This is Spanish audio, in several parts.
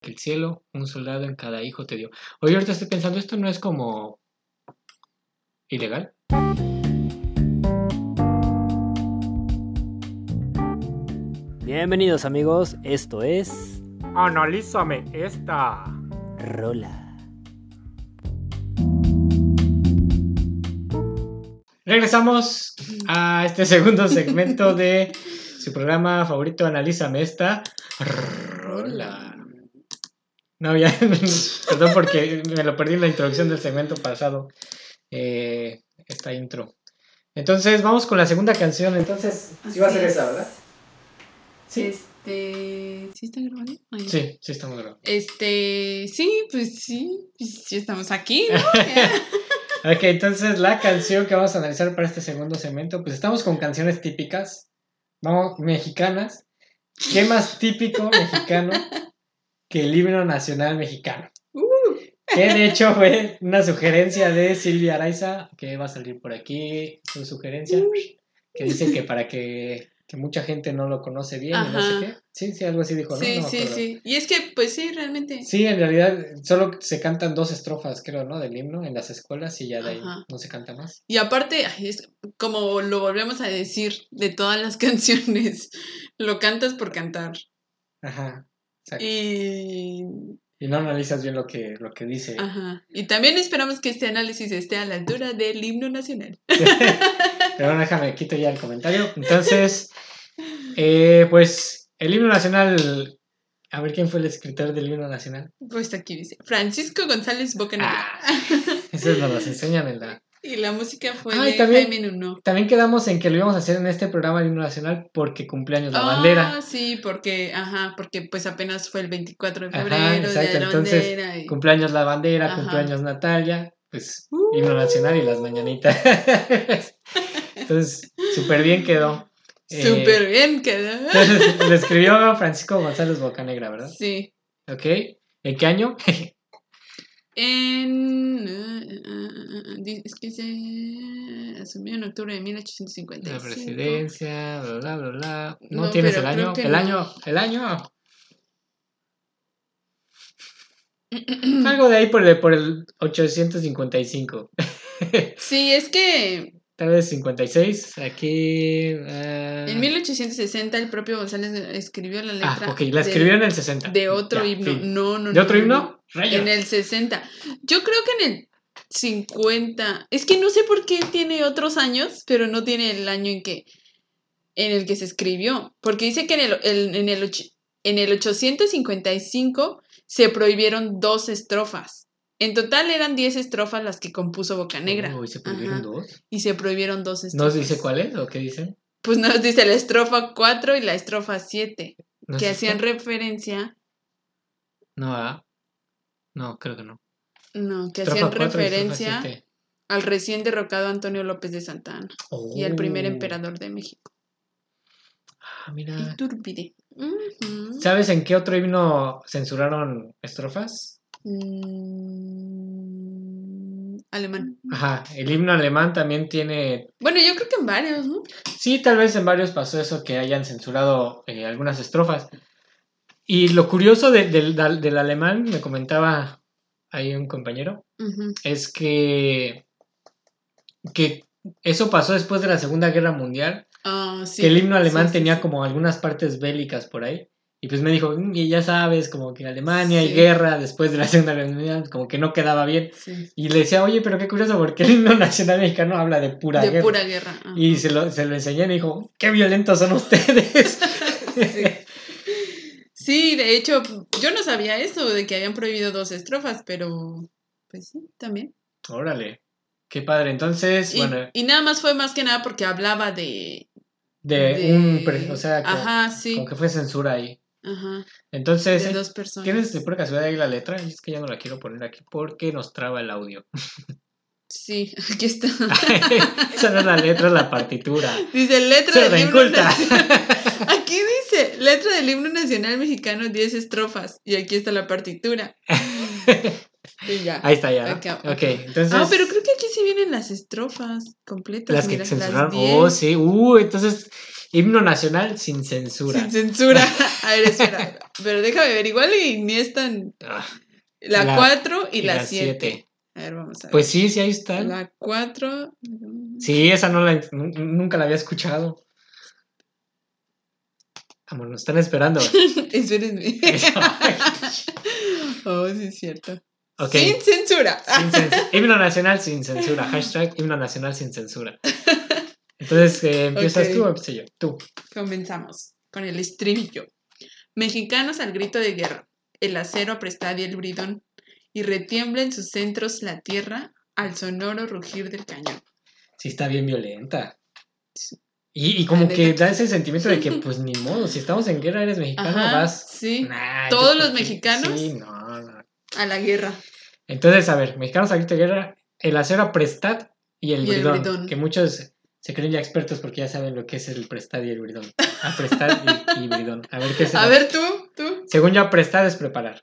que el cielo un soldado en cada hijo te dio. Oye, ahorita estoy pensando, esto no es como ilegal. Bienvenidos amigos, esto es Analízame esta. Rola. Regresamos a este segundo segmento de su programa favorito, Analízame esta. Rola. No, ya, perdón porque me lo perdí en la introducción del segmento pasado. Eh, esta intro. Entonces, vamos con la segunda canción. Entonces, sí va a ser esa, es. ¿verdad? Sí. Este. ¿Sí está grabando? Sí, sí estamos grabando. Este. Sí, pues sí. Pues sí estamos aquí, ¿no? Ok, entonces la canción que vamos a analizar para este segundo segmento, pues estamos con canciones típicas, vamos, mexicanas. ¿Qué más típico mexicano que el himno nacional mexicano? Uh. Que de hecho fue una sugerencia de Silvia Araiza, que va a salir por aquí, su sugerencia, que dice que para que, que mucha gente no lo conoce bien, y no sé qué. Sí, sí, algo así dijo, ¿no? Sí, No sí, sí. Y es que, pues sí, realmente. Sí, en realidad solo se cantan dos estrofas, creo, ¿no? Del himno en las escuelas y ya de ahí Ajá. no se canta más. Y aparte, es como lo volvemos a decir de todas las canciones, lo cantas por cantar. Ajá. Exacto. Y. Y no analizas bien lo que, lo que dice. Ajá. Y también esperamos que este análisis esté a la altura del himno nacional. Pero bueno, déjame, quito ya el comentario. Entonces, eh, pues, el himno nacional. A ver quién fue el escritor del himno nacional. Pues aquí dice: Francisco González Bocanegra. Ah, eso nos los enseñan en la. Y la música fue Ah, de también- Jaime Nuno. También quedamos en que lo íbamos a hacer en este programa el himno nacional porque cumpleaños la Ah, bandera. sí, porque, ajá, porque pues apenas fue el 24 de Ajá, febrero, exacto, de la entonces, bandera. y- Cumpleaños la bandera, Ajá. cumpleaños Natalia, pues Uh. himno nacional y las mañanitas. Entonces, súper bien quedó. Eh, Súper bien quedó. Entonces, lo escribió Francisco González Bocanegra, ¿verdad? Sí. Ok. ¿En qué año? En. eh, eh, eh, es que se asumió en octubre de 1855. La presidencia, bla, bla, bla, bla. ¿No, No, tienes el año? ¿El no. año? ¿El año? Algo de ahí por el, por el 855. Sí, es que Tal vez 56. Aquí. eh, en 1860 el propio González escribió la letra. Ah, ok, la de- escribió en el 60. De otro Ya, himno. fin. No, no, ¿De no, otro no, himno? Rayos. En el 60. Yo creo que en el 50. Es que no sé por qué tiene otros años, pero no tiene el año en que en el que se escribió. Porque dice que en el, el- en el, en el 855 se prohibieron dos estrofas. En total eran 10 estrofas las que compuso Bocanegra. Uy, se prohibieron Ajá. dos. Y se prohibieron dos ¿No estrofas. os dice cuál es o qué dice? Pues nos dice la estrofa 4 y la estrofa 7. ¿No que hacían referencia. No, ah. No, creo que no. No, que Estrofa hacían y referencia al recién derrocado Antonio López de Santa Anna y al primer Oh. emperador de México. Ah, mira. Iturbide. Ujú. ¿Sabes en qué otro himno censuraron estrofas? Mm, alemán. Ajá, el himno alemán también tiene... Bueno, yo creo que en varios, ¿no? Sí, tal vez en varios pasó eso que hayan censurado eh, algunas estrofas. Y lo curioso de- del- del- del alemán, me comentaba ahí un compañero, es que, que eso pasó después de la Segunda Guerra Mundial, Ah, sí, que el himno alemán sí, sí, tenía como algunas partes bélicas por ahí. Y pues me dijo, "Mm, y ya sabes, como que Alemania y Sí. guerra después de la Segunda Guerra Mundial, como que no quedaba bien. Sí. Y le decía, oye, pero qué curioso, porque el himno nacional mexicano habla de pura De guerra. pura guerra. ajá. Y se lo, se lo enseñé y me dijo, qué violentos son ustedes. Sí. Sí, de hecho, yo no sabía eso, de que habían prohibido dos estrofas, pero pues sí, también. Órale, qué padre. Entonces, Y, bueno, y nada más fue más que nada porque hablaba de... de, de- un, o sea, como, Ajá, sí. como que fue censura ahí. Ajá. Entonces, De eh, dos personas. ¿tienes de pura casualidad ahí la letra? Es que ya no la quiero poner aquí porque nos traba el audio. Sí, aquí está. Esa no es la letra, es la partitura. Dice letra Se del himno nacional. Aquí dice letra del himno nacional mexicano 10 estrofas y aquí está la partitura. Ya. Ahí está ya. Ok, Ok, ok. entonces. Ah, pero creo que aquí sí vienen las estrofas completas. Las que mira, censuraron. las 10. Oh, sí. Uh, entonces. Himno nacional sin censura. Sin censura. A ver, espera. Pero déjame ver, igual y ni es tan. Ah, La La- 4 y, y la la 7. siete. A ver, vamos a ver. Pues sí, sí, ahí están. La 4. Sí, esa no la, nu- nunca la había escuchado. Amor, nos están esperando. Espérenme. Oh, sí, es cierto. Sin censura. Sin cens- himno nacional sin censura. Hashtag himno nacional sin censura. Entonces, eh, ¿empiezas tú o empiezo yo? Tú. Comenzamos con el estribillo. Mexicanos al grito de guerra, el acero aprestadia el bridón, y retiembla en sus centros la tierra al sonoro rugir del cañón. Sí, está bien violenta. Y, y como que da ese sentimiento de que, pues ni modo, si estamos en guerra, eres mexicano, Ajá, vas. sí, Nah, ¿Todos los mexicanos? Sí, no, no. a la guerra. Entonces, a ver, mexicanos grito de guerra, el acero aprestad y el, Y el bridón, bridón. Que muchos se creen ya expertos porque ya saben lo que es el prestad y el bridón. Aprestad y, y bridón. A ver qué es. el- A ver tú, tú. Según yo, aprestad es preparar.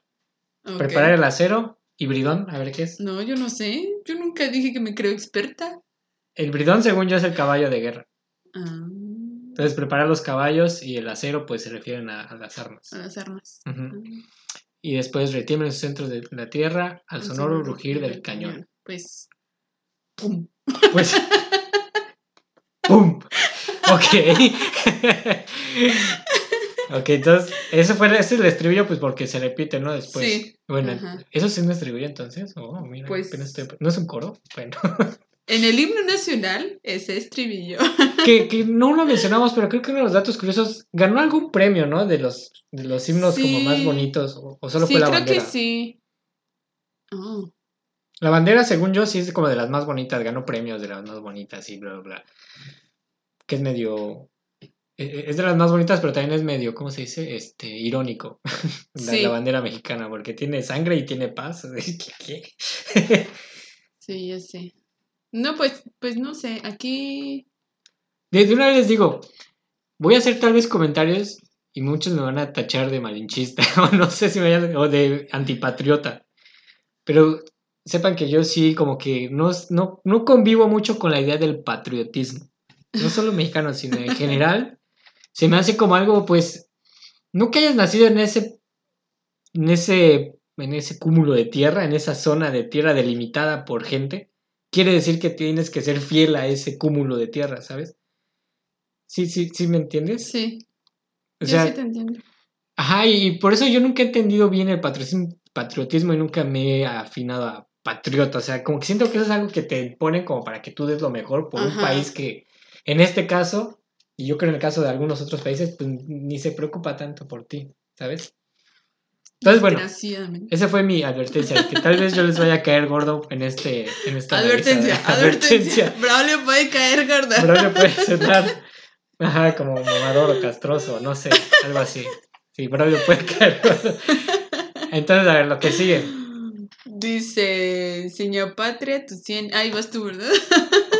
Preparar el acero y bridón, a ver qué es. No, yo no sé. Yo nunca dije que me creo experta. El bridón, según yo, es el caballo de guerra. Ah, Entonces, preparar los caballos y el acero, pues se refieren a, a las armas. a las armas. Ujú. Y después retiembla en su centro de la tierra al sonoro rugir del cañón. Pues. ¡Pum! Pues. ¡Pum! Ok. ok, entonces, ese fue ese es el estribillo, pues porque se repite, ¿no? Después. Sí. Bueno, Ajá. ¿eso sí es un estribillo entonces? Oh, mira. Pues- estoy- ¿No es un coro? Bueno. En el himno nacional, ese estribillo. que, que no lo mencionamos, pero creo que uno de los datos curiosos ganó algún premio, ¿no? De los, de los himnos como Sí. más bonitos, o, o solo sí, fue la creo bandera. que sí. Oh, La bandera, según yo, sí es como de las más bonitas, ganó premios de las más bonitas y bla, bla, bla. Que es medio... e- e- Es de las más bonitas, pero también es medio, ¿cómo se dice? Este, irónico. La, Sí. la bandera mexicana, porque tiene sangre y tiene paz. Qué? sí, ya sé. No, pues, pues no sé. Aquí. Desde una vez les digo, voy a hacer tal vez comentarios y muchos me van a tachar de malinchista, o no sé si me vayan, o de antipatriota. Pero sepan que yo sí como que no, no, no convivo mucho con la idea del patriotismo. No solo mexicano, sino en general. Se me hace como algo, pues, no que hayas nacido en ese, en ese, en ese cúmulo de tierra, en esa zona de tierra delimitada por gente, quiere decir que tienes que ser fiel a ese cúmulo de tierra, ¿sabes? Sí, sí, sí, ¿me entiendes? Sí. O yo sea, sí te entiendo. ajá, y por eso yo nunca he entendido bien el patriotismo, y nunca me he afinado a patriota. O sea, como que siento que eso es algo que te ponen como para que tú des lo mejor por un país que, en este caso, y yo creo en el caso de algunos otros países, pues ni se preocupa tanto por ti, ¿sabes? Entonces, bueno, esa fue mi advertencia, que tal vez yo les vaya a caer gordo en este en esta Advertencia, revista. advertencia. Braulio puede caer gorda. Pero le puede sonar ajá, como mamador o castroso, no sé, algo así. Sí, Braulio puede caer gordo. Entonces, a ver, lo que sigue. Dice, señor Patria, tu cien. Ahí vas tú, ¿verdad?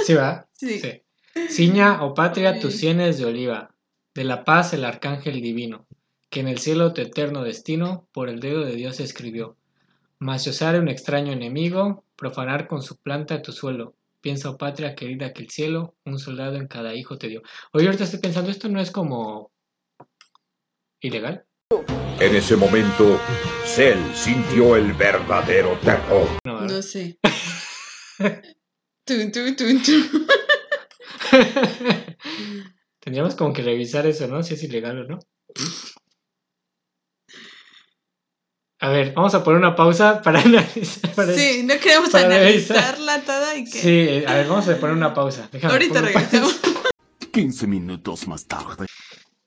¿Sí va? Sí. Sí. Ciña o patria tus sienes de oliva, de la paz el arcángel divino, que en el cielo tu eterno destino por el dedo de Dios escribió. Mas si osare un extraño enemigo, profanar con su planta tu suelo. Piensa, oh patria querida, que el cielo un soldado en cada hijo te dio. Oye, ahorita estoy pensando, ¿esto no es como ilegal? En ese momento, Cell sintió el verdadero terror. No, ¿verdad? No sé. Tun, tun, tun, tun. Tendríamos como que revisar eso, ¿no? Si es ilegal o no. A ver, vamos a poner una pausa para analizar. para- Sí, no queremos analizarla toda y que. Sí, a ver, vamos a poner una pausa. Déjame Ahorita pausa. regresamos. 15 minutos más tarde.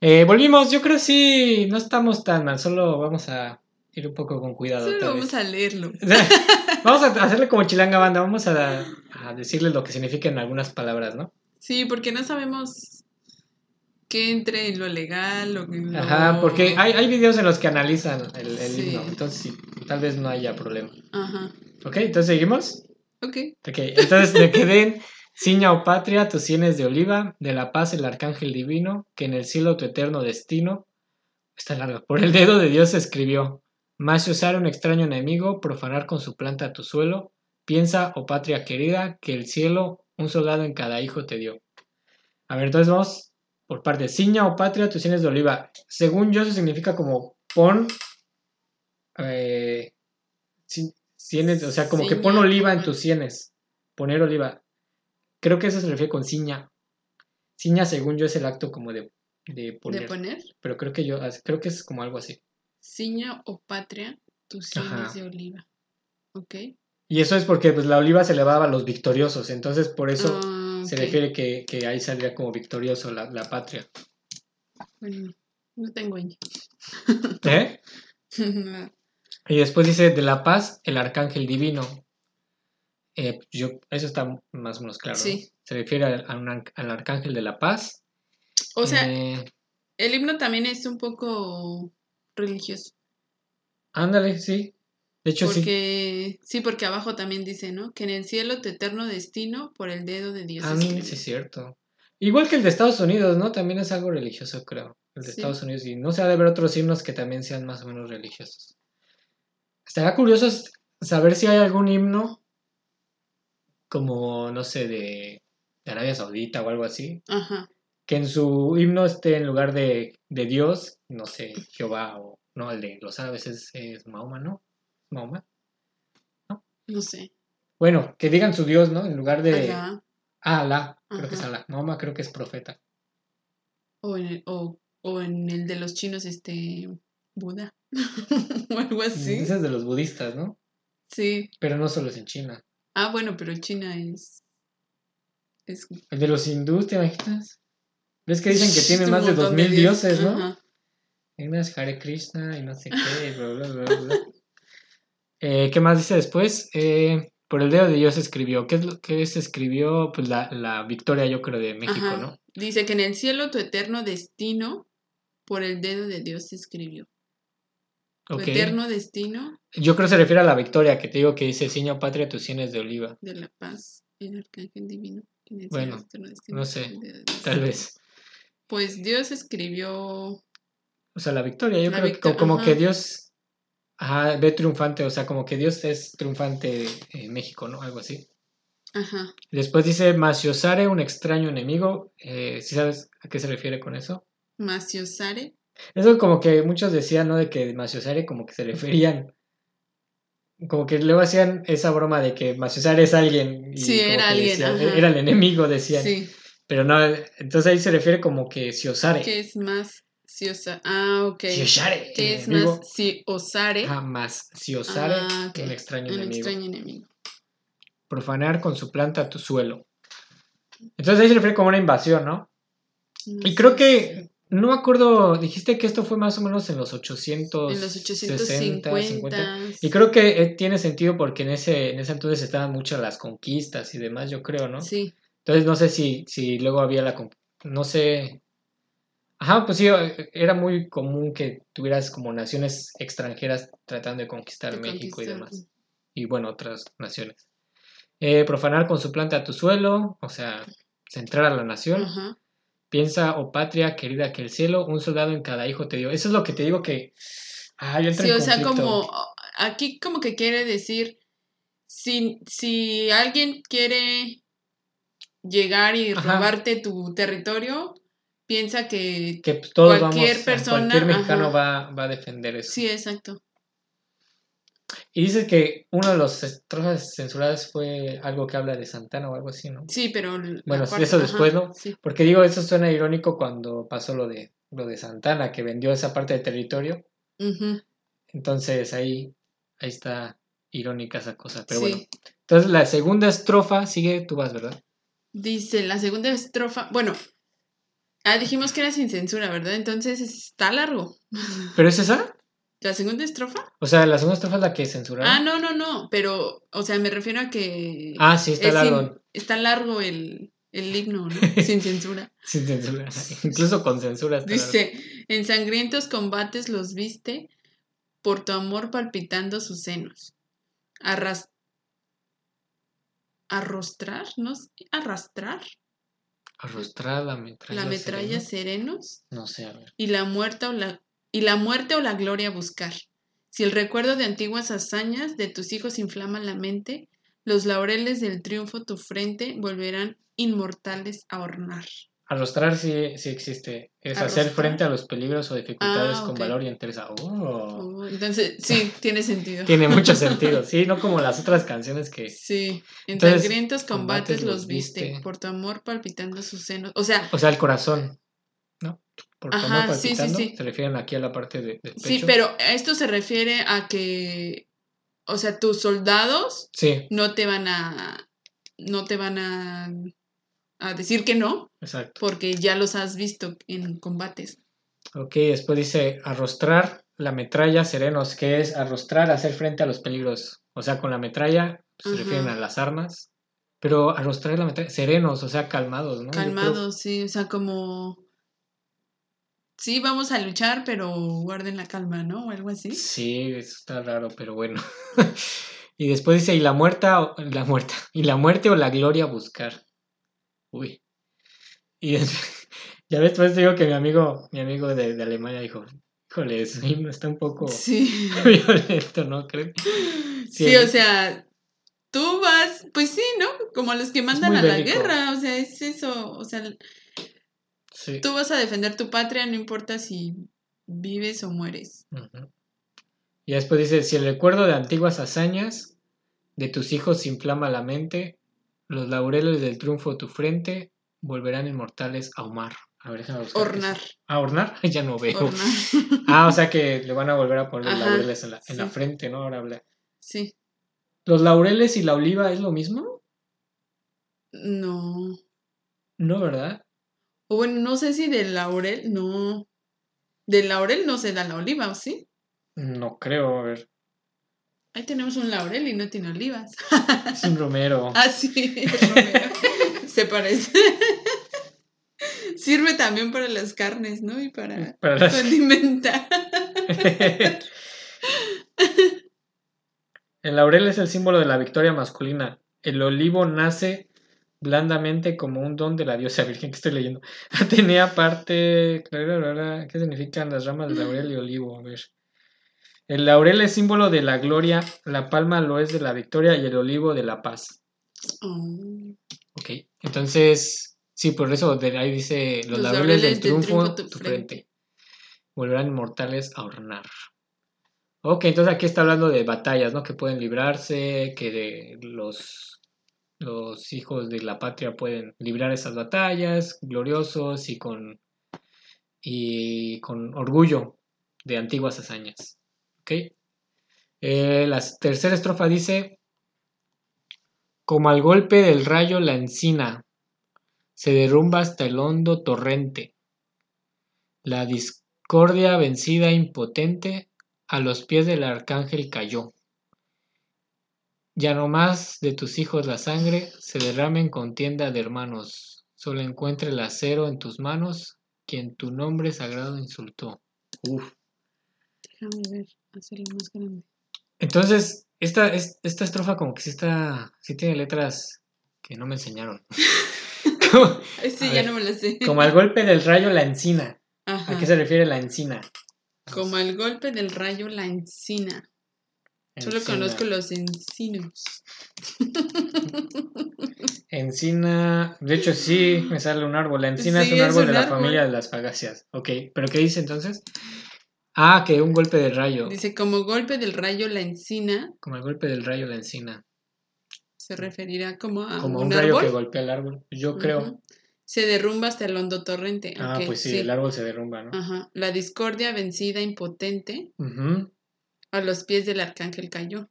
Eh, volvimos, yo creo sí, no estamos tan mal, solo vamos a ir un poco con cuidado. Solo vamos a leerlo. vamos a hacerle como chilanga banda, vamos a, a decirle lo que significan algunas palabras, ¿no? Sí, porque no sabemos qué entre en lo legal o en lo... Ajá, porque hay, hay videos en los que analizan el, el Sí. himno, entonces sí, tal vez no haya problema. Ajá. Ok, entonces seguimos. Ok. Ok, entonces me quedé en Ciña o patria, tus sienes de oliva, de la paz el arcángel divino, que en el cielo tu eterno destino, está larga, por el dedo de Dios escribió. Más si usar un extraño enemigo, profanar con su planta tu suelo. Piensa, oh patria querida, que el cielo un soldado en cada hijo te dio. A ver, entonces vamos por parte. Ciña o patria, tus sienes de oliva. Según yo, eso significa como pon. eh, ci- sienes, o sea, como que pon oliva en tus sienes. Poner oliva. Creo que eso se refiere con ciña. Ciña, según yo, es el acto como de, de poner. De poner Pero creo que yo, creo que es como algo así. ciña o patria, tus sienes Ajá. de oliva. ¿Ok? Y eso es porque pues, la oliva se elevaba a los victoriosos. Entonces, por eso Ah, se refiere que, que ahí saldría como victorioso la, la patria. Bueno, no tengo ñ. ¿Eh? Y después dice, de la paz, el arcángel divino. Eh, yo, eso está más o menos claro. ¿no? Sí. Se refiere al, a al arcángel de la paz. o sea, Eh, el himno también es un poco religioso. ándale, sí. De hecho, sí. Porque, sí. porque abajo también dice, ¿no? Que en el cielo tu eterno destino por el dedo de Dios. A mí escribe. sí es cierto. Igual que el de Estados Unidos, ¿no? También es algo religioso, creo. El de Sí. Estados Unidos. Y no se ha de ver otros himnos que también sean más o menos religiosos. Estaría curioso saber si hay algún himno como, no sé, de, de Arabia Saudita o algo así. Ajá. Que en su himno esté en lugar de, de Dios, no sé, Jehová o... No, el de los árabes es, es Mahoma, ¿no? Mahoma. No sé. Bueno, que digan su Dios, ¿no? En lugar de... Alá, Ah, Alá. Creo que es. Alá. Mahoma creo que es profeta. O en, el, o, o en el de los chinos, este. Buda. o algo así. Ese es de los budistas, ¿no? Sí. Pero no solo es en China. Ah, bueno, pero China es. Es. El de los hindús, ¿te imaginas? ¿Ves que dicen que tienen un más de montón 2000 dios- dioses, no? Ajá. Hay unas Hare Krishna y no sé qué, bla, bla, bla, bla. Eh, ¿Qué más dice después? Eh, por el dedo de Dios escribió. ¿Qué es lo que se escribió? Pues la, la victoria, yo creo, de México, Ajá. ¿no? Dice que en el cielo tu eterno destino por el dedo de Dios se escribió. Tu eterno destino Yo creo que se refiere a la victoria, que te digo que dice, Señor patria, tus sienes de oliva. de la paz, el arcángel divino. en el Bueno, cielo destino no sé, de. Tal vez. Pues Dios escribió. O sea, la victoria, yo La creo que como, que. Dios ajá, ve triunfante, o sea, como que Dios es triunfante en México, ¿no? Algo así. Ajá. Después dice, Maciosare, un extraño enemigo. Eh, ¿Sí sabes a qué se refiere con eso? Maciosare. Eso como que muchos decían, ¿no? De que Maciosare como que se referían. Como que luego hacían esa broma de que Maciosare es alguien. Y Sí, era que alguien, decían-. Era el enemigo, decían. Sí. Pero no, entonces ahí se refiere como que Ciosare. ¿Qué es más Ciosare? Ah, ok. Ciosare. ¿Qué es enemigo. más? Jamás. Ciosare, Ah, ok. un extraño Un enemigo. extraño enemigo. Profanar con su planta tu suelo. Entonces ahí se refiere como una invasión, ¿no? Y creo que, no me acuerdo, dijiste que esto fue más o menos en los 800. En los 850. Y creo que eh, tiene sentido porque en ese, en ese entonces estaban muchas las conquistas y demás, yo creo, ¿no? Sí. Entonces no sé si, si luego había la... No sé... Ajá, pues sí, eh, era muy común que tuvieras como naciones extranjeras tratando de conquistar de México y demás. Y bueno, otras naciones. Eh, profanar con su planta tu suelo, o sea, centrar a la nación. Ajá. Piensa, oh patria querida, que el cielo, un soldado en cada hijo te dio. Eso es lo que te digo que... Ah, yo entro Sí, o sea, como aquí como que quiere decir, si, si alguien quiere llegar y Ajá. robarte tu territorio, piensa que... Que pues, todos cualquier vamos, persona, cualquier mexicano ajá. va, va a defender eso. Sí, exacto. Y dice que uno de los estrofas censuradas fue algo que habla de Santana o algo así, ¿no? Sí, pero... Bueno, parte- eso después, ¿no? Sí. Porque digo, eso suena irónico cuando pasó lo de lo de Santana, que vendió esa parte de territorio. Entonces ahí, ahí está irónica esa cosa. Pero sí. bueno. Entonces la segunda estrofa sigue, tú vas, ¿verdad? Dice la segunda estrofa, bueno, ah, dijimos que era sin censura, ¿verdad? Entonces está largo. ¿Pero es esa? ¿La segunda estrofa? O sea, la segunda estrofa es la que censuraron. Ah, no, no, no, pero, o sea, me refiero a que Ah, sí, está es sin- largo. está largo el, el himno, ¿no? Sin censura. Sin censura. Incluso con censura está largo. Dice, en sangrientos combates los viste, por tu amor palpitando sus senos. Arras... Arrostrar, ¿no? Arrastrar Arrostrar la metralla. la metralla serenos No sé, a ver. y la muerte o la y la muerte o la gloria buscar. Si el recuerdo de antiguas hazañas de tus hijos inflama la mente, los laureles del triunfo tu frente volverán inmortales a ornar. Arrostrar sí, sí existe. Es hacer frente a los peligros o dificultades Ah, con valor y entereza. Oh. Oh, entonces, sí, tiene sentido. Tiene mucho sentido. Sí, no como las otras canciones que. Sí, en Entonces, sangrientos combates combates los viste, viste. por tu amor palpitando sus senos. O sea, O sea, el corazón. ¿No? Por Ajá, favor, sí, sí, palpitando. sí. Se refieren aquí a la parte de, del pecho. sí, pero esto se refiere a que, o sea, tus soldados Sí, no te van a, no te van a, a decir que no, exacto. porque ya los has visto en combates. Ok, después dice arrostrar la metralla serenos, que es arrostrar, hacer frente a los peligros. O sea, con la metralla se refieren a las armas. Pero arrostrar la metralla, serenos, o sea, calmados, ¿no? Calmados, sí, o sea, como, sí, vamos a luchar, pero guarden la calma, ¿no? O algo así. Sí, eso está raro, pero bueno. y después dice, y la muerta, la muerta, y la muerte o la gloria buscar. Uy. Y ya ves, pues digo que mi amigo, mi amigo de, de Alemania dijo, híjole, himno está un poco Sí. violento, ¿no crees? Sí, o sea, tú vas, pues sí, ¿no? Como los que mandan a la bélico. guerra, o sea, es eso, o sea, Sí. tú vas a defender tu patria, no importa si vives o mueres. Y después dice, si el recuerdo de antiguas hazañas de tus hijos inflama la mente, los laureles del triunfo de tu frente volverán inmortales a Omar. A ver, déjame buscar. qué es Hornar, eso. ¿A hornar? Ya no veo. Ah, o sea que le van a volver a poner los laureles en la, en la sí. frente, ¿no? Ahora habla. Sí, ¿Los laureles y la oliva es lo mismo? no. No, ¿verdad? O bueno, no sé si del laurel, no. Del laurel no se da la oliva, ¿o sí? No creo, a ver. Ahí tenemos un laurel y no tiene olivas. Es un romero. Ah, sí, el romero. se parece. Sirve también para las carnes, ¿no? Y para Para las- condimentar. El laurel es el símbolo de la victoria masculina. El olivo nace blandamente como un don de la diosa virgen que estoy leyendo. Tenía parte... ¿Qué significan las ramas de laurel y olivo? A ver. El laurel es símbolo de la gloria, la palma lo es de la victoria y el olivo de la paz. Oh. Ok, entonces, sí, por eso de ahí dice los, laureles, del triunfo, tu, frente. Volverán inmortales a ornar. Ok, entonces aquí está hablando de batallas, ¿no? Que pueden librarse, que de los, los hijos de la patria pueden librar esas batallas, gloriosos y con, y con orgullo de antiguas hazañas. Eh, la tercera estrofa dice, como al golpe del rayo la encina, se derrumba hasta el hondo torrente. La discordia vencida impotente, a los pies del arcángel cayó. Ya no más de tus hijos la sangre se derrame en contienda de hermanos, solo encuentre el acero en tus manos, quien tu nombre sagrado insultó. Uf. Déjame ver, hacerlo más grande. Entonces, esta, es- esta estrofa como que sí está, sí tiene letras que no me enseñaron. como, sí, ya ver, no me la sé. como al golpe del rayo la encina. Ajá. ¿A qué se refiere la encina? Como al golpe del rayo la encina. Solo conozco los encinos. Encina, de hecho sí, me sale un árbol. La encina Sí, es un es árbol un de la familia de las fagáceas. Ok, ¿pero qué dice entonces? Ah, que un golpe de rayo. Dice, como golpe del rayo la encina Como el golpe del rayo la encina. se referirá como a Como un, un, rayo árbol. que golpea el árbol. Yo creo. Se derrumba hasta el hondo torrente. Ah, pues sí, el árbol se derrumba, ¿no? Ajá. La discordia vencida, impotente, a los pies del arcángel cayó.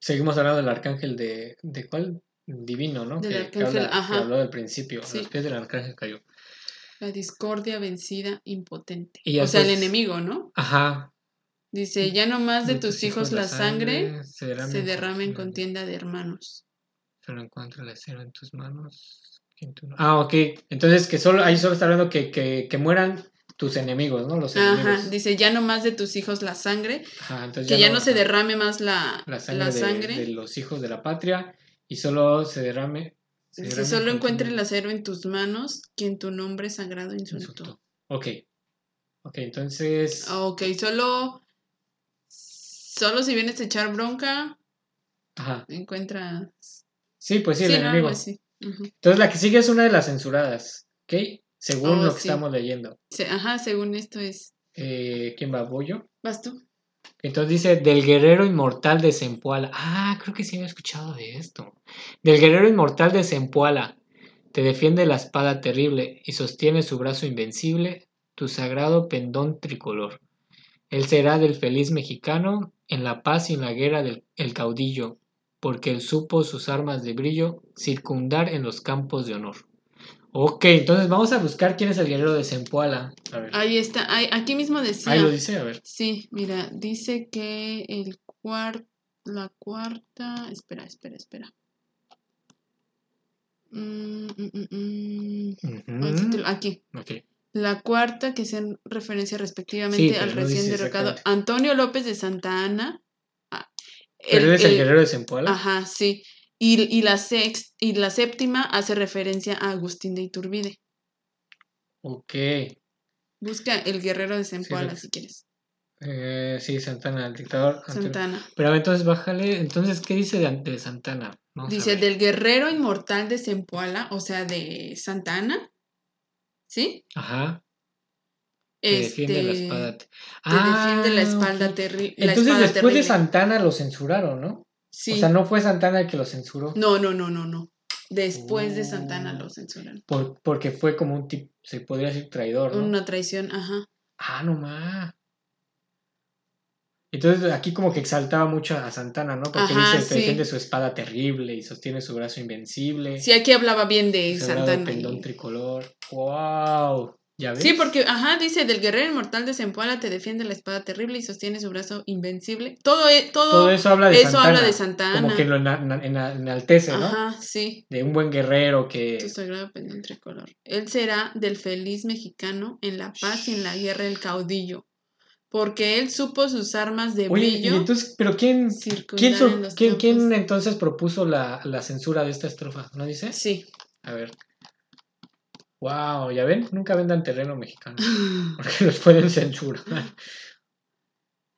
Seguimos hablando del arcángel de, ¿de cuál? Divino, ¿no? Del que, que arcángel, habla- que ajá. habló del principio. A los pies del arcángel cayó. La discordia vencida, impotente. Y o sea, el enemigo, ¿no? Ajá. Dice, ya no más de, tus hijos la sangre se derrama se en derrama en contienda. de hermanos. Solo encuentro el acero en tus manos. Ah, ok. Entonces que solo, ahí solo está hablando que, que, que mueran tus enemigos, ¿no? Los Ajá, enemigos. dice, ya no más de tus hijos la sangre, Ajá, entonces que ya no se ajá, derrame más la, la la sangre, sangre. de, de los hijos de la patria y solo se derrame. Derrame solo en encuentre el acero en tus manos, quien tu nombre sagrado insultó. insultó. Ok. Ok, entonces. Ok, solo Solo si vienes a echar bronca, Ajá. encuentras. Sí, pues sí, el Sí, no, enemigo. así. Ujú. Entonces la que sigue es una de las censuradas, ¿ok? Según Oh, lo que sí. estamos leyendo. Se- Ajá, según esto es. Eh, ¿Quién va? ¿Bollo? ¿Vas tú? Entonces dice, del guerrero inmortal de Zempoala. Ah, creo que sí había escuchado de esto. Del guerrero inmortal de Zempoala. Te defiende la espada terrible y sostiene su brazo invencible, tu sagrado pendón tricolor. Él será del feliz mexicano, en la paz y en la guerra del el caudillo, porque él supo sus armas de brillo circundar en los campos de honor. Ok, entonces vamos a buscar quién es el guerrero de Zempoala. A ver. Ahí está. Ahí, aquí mismo decía. Ahí lo dice, a ver. Sí, mira, dice que el cuarto, la cuarta, espera, espera, espera. Mm, mm, mm, Aquí, Ok. la cuarta que hacen referencia respectivamente al no recién derrocado. Antonio López de Santa Ana. Ah, Pero él es el, guerrero de Zempoala. Ajá, sí. Y, y, la sex, y la séptima hace referencia a Agustín de Iturbide. Ok. Busca el guerrero de Zempoala sí. si quieres. Eh, sí, Santana, el dictador. Santana. Pero a ver, entonces bájale. Entonces, ¿qué dice de, de Santana? Vamos Dice del guerrero inmortal de Zempoala, o sea, de Santa Ana. ¿Sí? Ajá. Te defiende la Este, espada. Te defiende la Ah, espalda terrible. Entonces, después de Santana lo censuraron, ¿no? Sí. O sea, no fue Santana el que lo censuró. No, no, no, no, no. Después de Santana Oh. lo censuran. por- porque fue como un tipo, se podría decir traidor, ¿no? Una traición, ajá. Ah, no más. Entonces aquí como que exaltaba mucho a Santana, ¿no? Porque Ajá, dice, sí. defiende su espada terrible y sostiene su brazo invencible. Sí, aquí hablaba bien de Santana. pendón y- tricolor. ¡Wow! ¿Ya ves? Sí, porque, ajá, dice, del guerrero inmortal de Zempoala te defiende la espada terrible y sostiene su brazo invencible. Todo, e- todo, Todo eso habla de eso Santana. habla de Santana. Como que lo ena- ena- ena- enaltece, ¿no? Ajá, sí. De un buen guerrero que... Tu sagrado pendón tricolor. Él será del feliz mexicano en la paz y en la guerra el caudillo. Porque él supo sus armas de Oye, y entonces, ¿pero quién, quién, en quién, entonces propuso la, la censura de esta estrofa? ¿No dice? Sí. A ver. Wow, ¿ya ven? Nunca vendan terreno mexicano. Porque los pueden censurar.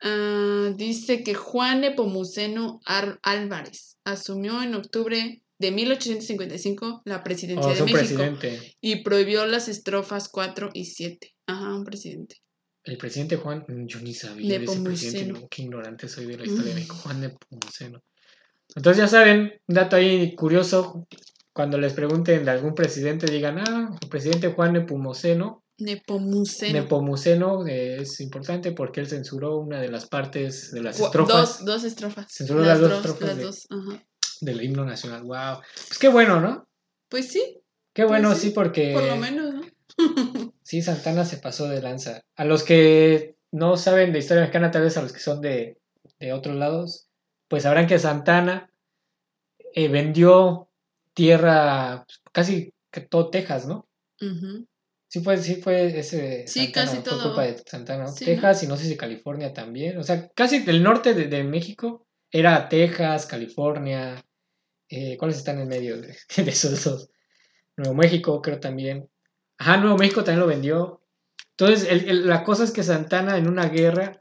Ah, dice que Juan Nepomuceno Ar- Álvarez asumió en octubre de 1855 la presidencia Oh, de México presidente. y prohibió las estrofas 4 y 7. Ajá, un presidente. El presidente Juan, mm, yo ni sabía de ese presidente, no, qué ignorante soy de la historia de México, Juan Nepomuceno. Entonces ya saben, un dato ahí curioso, cuando les pregunten de algún presidente, digan, ah, el presidente Juan Nepomuceno, Nepomuceno. Nepomuceno eh, es importante porque él censuró una de las partes de las estrofas Dos, dos estrofas. Censuró las dos dos, estrofas las de- dos, ajá. del himno nacional. Wow. Pues qué bueno, ¿no? Pues sí, Qué bueno, Pues sí, sí, porque por lo menos, ¿no? sí, Santana se pasó de lanza. A los que no saben de historia mexicana, tal vez a los que son de, de otros lados, pues sabrán que Santana eh, vendió tierra, pues, casi que todo Texas, ¿no? Ujú. Sí fue, sí fue ese Sí, Santana, casi todo. culpa de Santana, Texas y no sé si California también. O sea, casi el norte de, de México era Texas, California. eh, ¿Cuáles están en medio de, de esos dos? Nuevo México, creo también. Ajá, Nuevo México también lo vendió. Entonces, el- el- la cosa es que Santana en una guerra,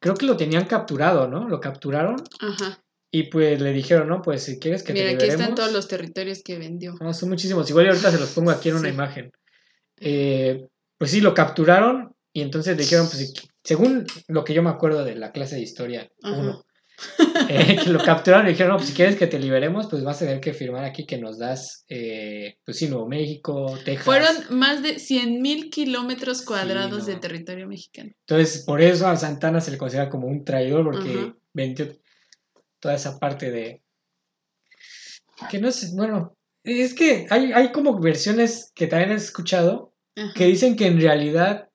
creo que lo tenían capturado, ¿no? Lo capturaron Ajá. Y pues le dijeron, no, pues si quieres que Mira, te aquí están liberemos... todos los territorios que vendió. No, son muchísimos. Igual ahorita se los pongo aquí en una Sí. imagen. Eh, pues sí, lo capturaron y entonces le dijeron, pues según lo que yo me acuerdo de la clase de historia Ajá. 1, que lo capturaron y dijeron, no, pues si quieres que te liberemos, pues vas a tener que firmar aquí que nos das, eh, pues sí, Nuevo México, Texas. Fueron más de 100.000 kilómetros cuadrados no. de territorio mexicano. Entonces, por eso a Santana se le considera como un traidor, porque Ajá. vendió toda esa parte de... Que no sé, bueno, es que hay, hay como versiones que también he escuchado Ajá. que dicen que en realidad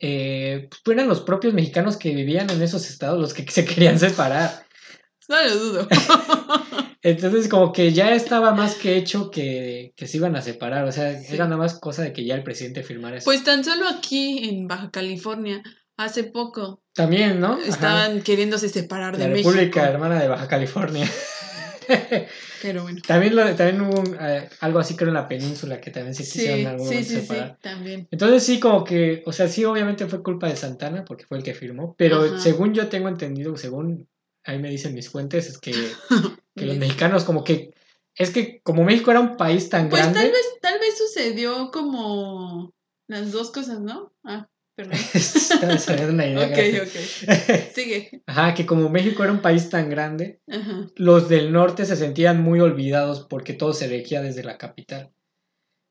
eh, pues, eran los propios mexicanos que vivían en esos estados los que se querían separar. No lo dudo. Entonces, como que ya estaba más que hecho que, que se iban a separar. O sea, Sí. era nada más cosa de que ya el presidente firmara eso. Pues tan solo aquí en Baja California, hace poco, También, ¿no? Ajá. estaban queriéndose separar La de República México. Hermana de Baja California. Pero bueno. también, lo, también hubo un, eh, algo así, creo, en la península que también se quisieron sí, sí, sí, separar. también. Entonces sí, como que, o sea, sí, obviamente fue culpa de Santana, porque fue el que firmó, pero Ajá. según yo tengo entendido, según ahí me dicen mis fuentes, es que, que los mexicanos como que, es que como México era un país tan Pues grande, tal vez, tal vez sucedió como las dos cosas, ¿no? Ah, perdón. Es una idea. ok, ok. Sigue. Ajá, que como México era un país tan grande, Ajá. los del norte se sentían muy olvidados porque todo se regía desde la capital.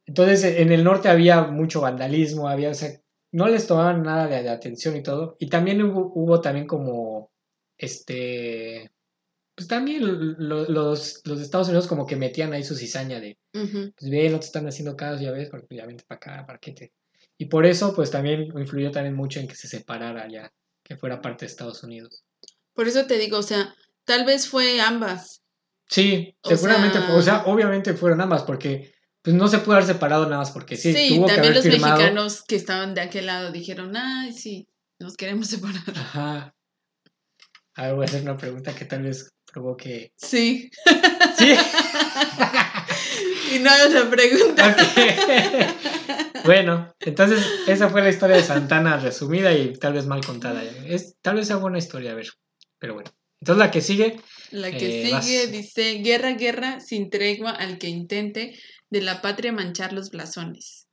Entonces, en el norte había mucho vandalismo, había, o sea, no les tomaban nada de, de atención y todo. Y también hubo, hubo también como, este, pues también lo- los, los de Estados Unidos como que metían ahí su cizaña de, pues ve, no te están haciendo caso, ya ves, porque ya vente para acá, para qué te... Y por eso, pues también influyó también mucho en que se separara ya, que fuera parte de Estados Unidos. Por eso te digo, o sea, tal vez fue ambas. Sí, O seguramente, sea- fue- o sea, obviamente fueron ambas, porque pues no se pudo haber separado nada más porque sí, Sí, tuvo que también haber los firmado. mexicanos que estaban de aquel lado dijeron, ay, sí, nos queremos separar. Ajá. A ver, voy a hacer una pregunta que tal vez provoque. Sí. Sí. y no hagas la pregunta. Bueno, entonces esa fue la historia de Santana resumida y tal vez mal contada. Es, tal vez sea buena historia, a ver. Pero bueno. Entonces la que sigue, La que Eh, sigue vas. dice, guerra, guerra, sin tregua al que intente de la patria manchar los blasones.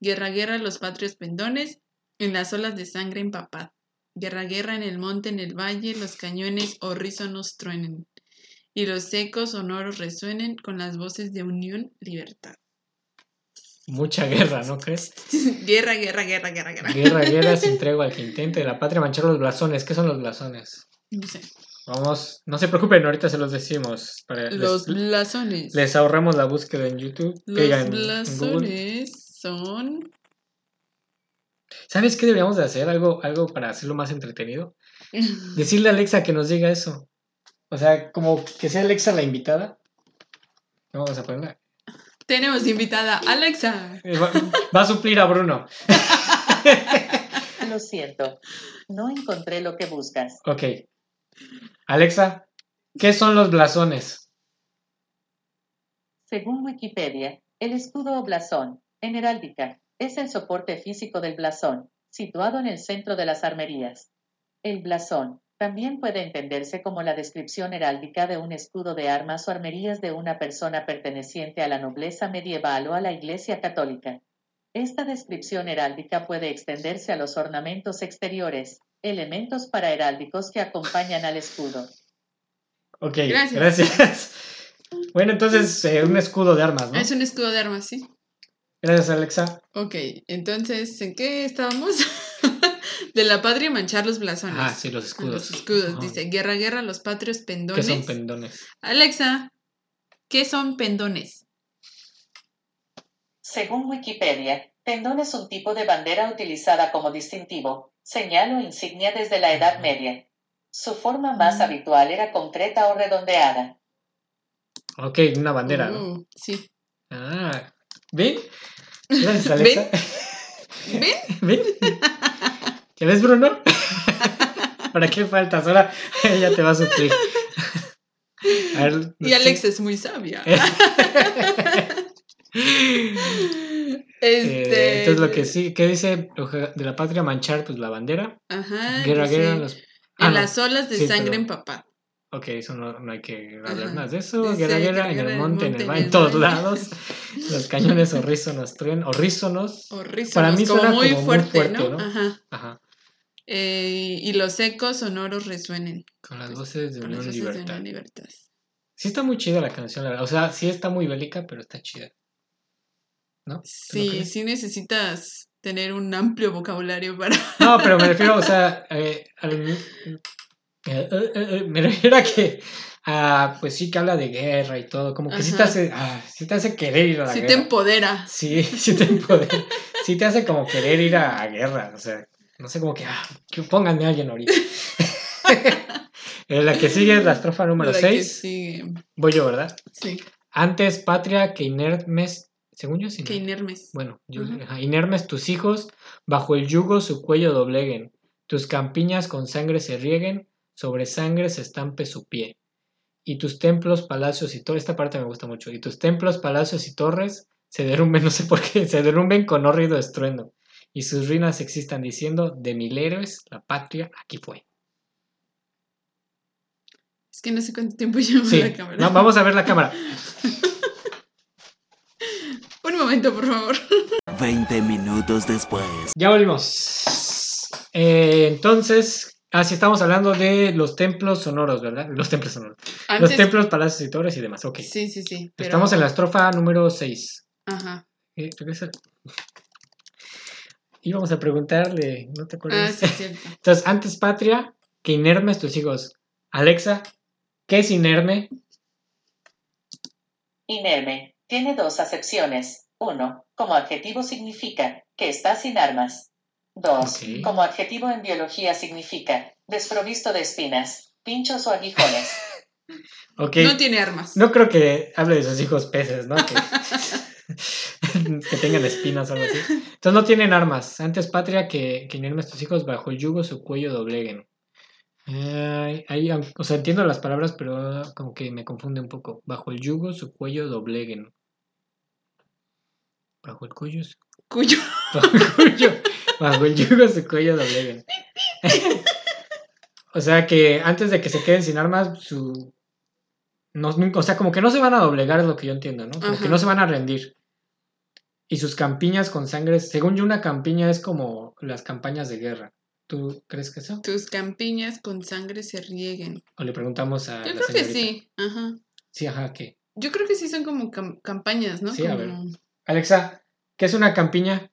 Guerra, guerra, los patrios pendones, en las olas de sangre empapad. Guerra, guerra, en el monte, en el valle, los cañones horrísonos truenen. Y los ecos sonoros resuenen con las voces de unión, libertad. mucha guerra, ¿no crees? guerra, guerra, guerra, guerra, guerra. Guerra, guerra, sin tregua al que intente de la patria manchar los blasones. ¿Qué son los blasones? No sé. Vamos, no se preocupen, ahorita se los decimos. Para, Los les, blasones. les ahorramos la búsqueda en YouTube. Los en- en blasones son... ¿Sabes qué deberíamos de hacer? Algo, algo para hacerlo más entretenido. Decirle a Alexa que nos diga eso. O sea, como que sea Alexa la invitada. No, vamos a ponerla. Tenemos invitada Alexa. Eh, Va, va a suplir a Bruno. Lo siento. No encontré lo que buscas. Ok. Alexa, ¿qué son los blasones? Según Wikipedia, el escudo o blasón, en heráldica, es el soporte físico del blasón, situado en el centro de las armerías. El blasón también puede entenderse como la descripción heráldica de un escudo de armas o armerías de una persona perteneciente a la nobleza medieval o a la Iglesia católica. Esta descripción heráldica puede extenderse a los ornamentos exteriores, elementos paraheráldicos que acompañan al escudo. Ok, Gracias. gracias. Bueno, entonces, eh, un escudo de armas, ¿no? Es un escudo de armas, sí. Gracias, Alexa. Ok, entonces, ¿en qué estábamos? de la patria manchar los blasones. Ah, sí, los escudos. Los escudos, Ajá. dice, guerra, guerra, los patrios ¿Qué pendones. son pendones? Alexa, ¿qué son pendones? Según Wikipedia, pendón es un tipo de bandera utilizada como distintivo, señal o insignia desde la Edad Media. Su forma más habitual era concreta o redondeada. Ok, una bandera, ¿no? Uh, sí. Ah, ¿ven? Gracias, Alexa. ¿Ven? ¿Ven? ¿Ya ves, Bruno? ¿Para qué faltas? Ahora ella te va a suplir. A ver, Y sí. Alex es muy sabia. Eh, este... entonces lo que sí, ¿qué dice de la patria manchar? Pues la bandera. Ajá. Guerra, guerra, los... En Ah, no. las olas de Sí, sangre perdón. empapada. Ok, eso no, no hay que hablar Ajá. más de eso. Dice, guerra, guerra, en el monte, en el valle, en todos lados. Los cañones horrísonos truenan, horrísonos. O rízonos, Para mí como suena muy como muy fuerte. ¿no? Ajá. Ajá. Eh, y los ecos sonoros resuenen. Con las voces de Con las de Libertad. Unión Libertad. Sí está muy chida la canción, la verdad. O sea, sí está muy bélica, pero está chida. ¿No? ¿Tú no Sí, sí necesitas tener un amplio vocabulario para... No, pero me refiero, o sea, eh, al- eh, me refiero a que, ah, pues sí que habla de guerra y todo, como que sí te hace, ah, sí te hace querer ir a la Si te guerra. empodera. Sí, sí te empodera. Sí te hace como querer ir a, a guerra, o sea, no sé, como que, ah, que pónganme a alguien ahorita. Eh, la que sigue es la estrofa número La que 6. sigue. Voy yo, ¿verdad? Sí, Antes patria que inermes, según yo sí. que inermes. Bueno, yo- Ujú. ajá, inermes tus hijos, bajo el yugo su cuello dobleguen, tus campiñas con sangre se rieguen, sobre sangre se estampe su pie. Y tus templos, palacios y torres, esta parte me gusta mucho, y tus templos, palacios y torres se derrumben, no sé por qué, se derrumben con horrido estruendo, y sus ruinas existan diciendo, de mil héroes, la patria aquí fue. Es que no sé cuánto tiempo lleva Sí, la cámara. va- vamos a ver la cámara. Un momento, por favor. 20 minutos después. Ya volvimos. Eh, entonces, así estamos hablando de los templos sonoros, ¿verdad? Los templos sonoros. Antes, Los templos, palacios y torres y demás. Ok. Sí, sí, sí. pero- Estamos en la estrofa número 6. Ajá. Eh, regresa. Íbamos a preguntarle, ¿no te Ah, acuerdas? sí, es cierto. Entonces, antes patria que inermes tus hijos. Alexa, ¿qué es inerme? Inerme. Tiene dos acepciones. Uno, como adjetivo significa que está sin armas. Dos, como adjetivo en biología significa desprovisto de espinas, pinchos o aguijones. Ok. No tiene armas. No creo que hable de sus hijos peces, ¿no? Que, que tengan espinas o algo así. Entonces no tienen armas. Antes patria que, que inermes tus hijos bajo el yugo su cuello dobleguen. Ahí, o sea, entiendo las palabras, pero como que me confunde un poco. Bajo el yugo su cuello dobleguen. Bajo el cuello su Cuyo. Bajo el cuello, bajo el yugo su cuello dobleguen. o sea que antes de que se queden sin armas, su. No, o sea, como que no se van a doblegar, es lo que yo entiendo, ¿no? Como que no se van a rendir. Y sus campiñas con sangre, según yo, una campiña es como las campañas de guerra. ¿Tú crees que eso? Tus campiñas con sangre se rieguen. O le preguntamos a Yo la creo que sí. Ajá. Sí, ajá, ¿qué? Yo creo que sí son como cam- campañas, ¿no? Sí, a ver. Alexa, ¿qué es una campiña?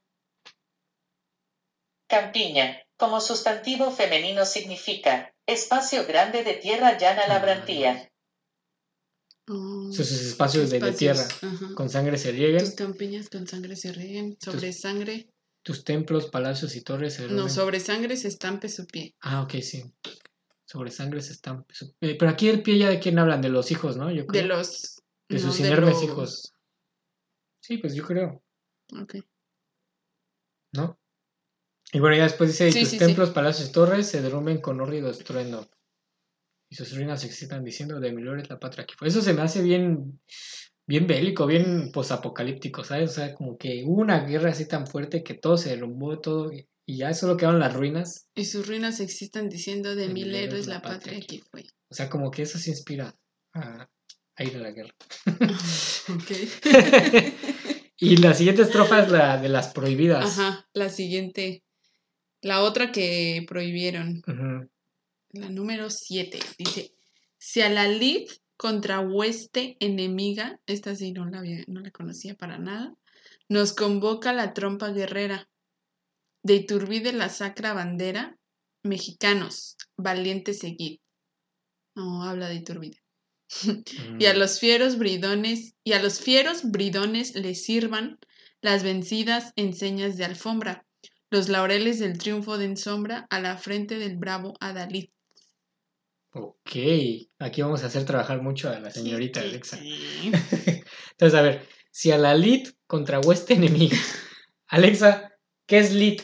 Campiña, como sustantivo femenino significa espacio grande de tierra llana labrantía. Oh, Sus espacios de, de tierra. espacios, ajá. Con sangre se rieguen. Tus campiñas con sangre se rieguen. Sobre sangre. Tus templos, palacios y torres se No, sobre sangre se estampe su pie. Ah, ok, sí. Sobre sangre se están. eh, pero aquí el pie ya de quién hablan, de los hijos, ¿no? Yo creo. De los. De sus no, inermes los- hijos. Sí, pues yo creo, Ok. ¿no? Y bueno, ya después dice, Sí, tus sí, sí. templos, palacios y torres se derrumben con horrido estruendo. Y sus ruinas se excitan diciendo, de mi gloria es la patria que fue. Eso se me hace bien, bien bélico, bien posapocalíptico, ¿sabes? O sea, como que hubo una guerra así tan fuerte que todo se derrumbó, todo, y ya solo quedaron las ruinas. Y sus ruinas se excitan diciendo de mil héroes la patria que fue. O sea, como que eso se inspira a, a ir a la guerra. ok. y la siguiente estrofa es la de las prohibidas. Ajá. La siguiente. La otra que prohibieron. La número 7. Dice: Si a la lid contra hueste enemiga, esta sí no la, había- no la conocía para nada, nos convoca la trompa guerrera. De Iturbide la sacra bandera, mexicanos, valiente seguid. No, habla de Iturbide. Y a Mm. los fieros bridones, y a los fieros bridones les sirvan las vencidas enseñas de alfombra, los laureles del triunfo de ensombra a la frente del bravo Adalid. Ok, aquí vamos a hacer trabajar mucho a la señorita Sí, Alexa. sí. Entonces, a ver, si a la lit contra hueste enemiga. Alexa, ¿qué es lit?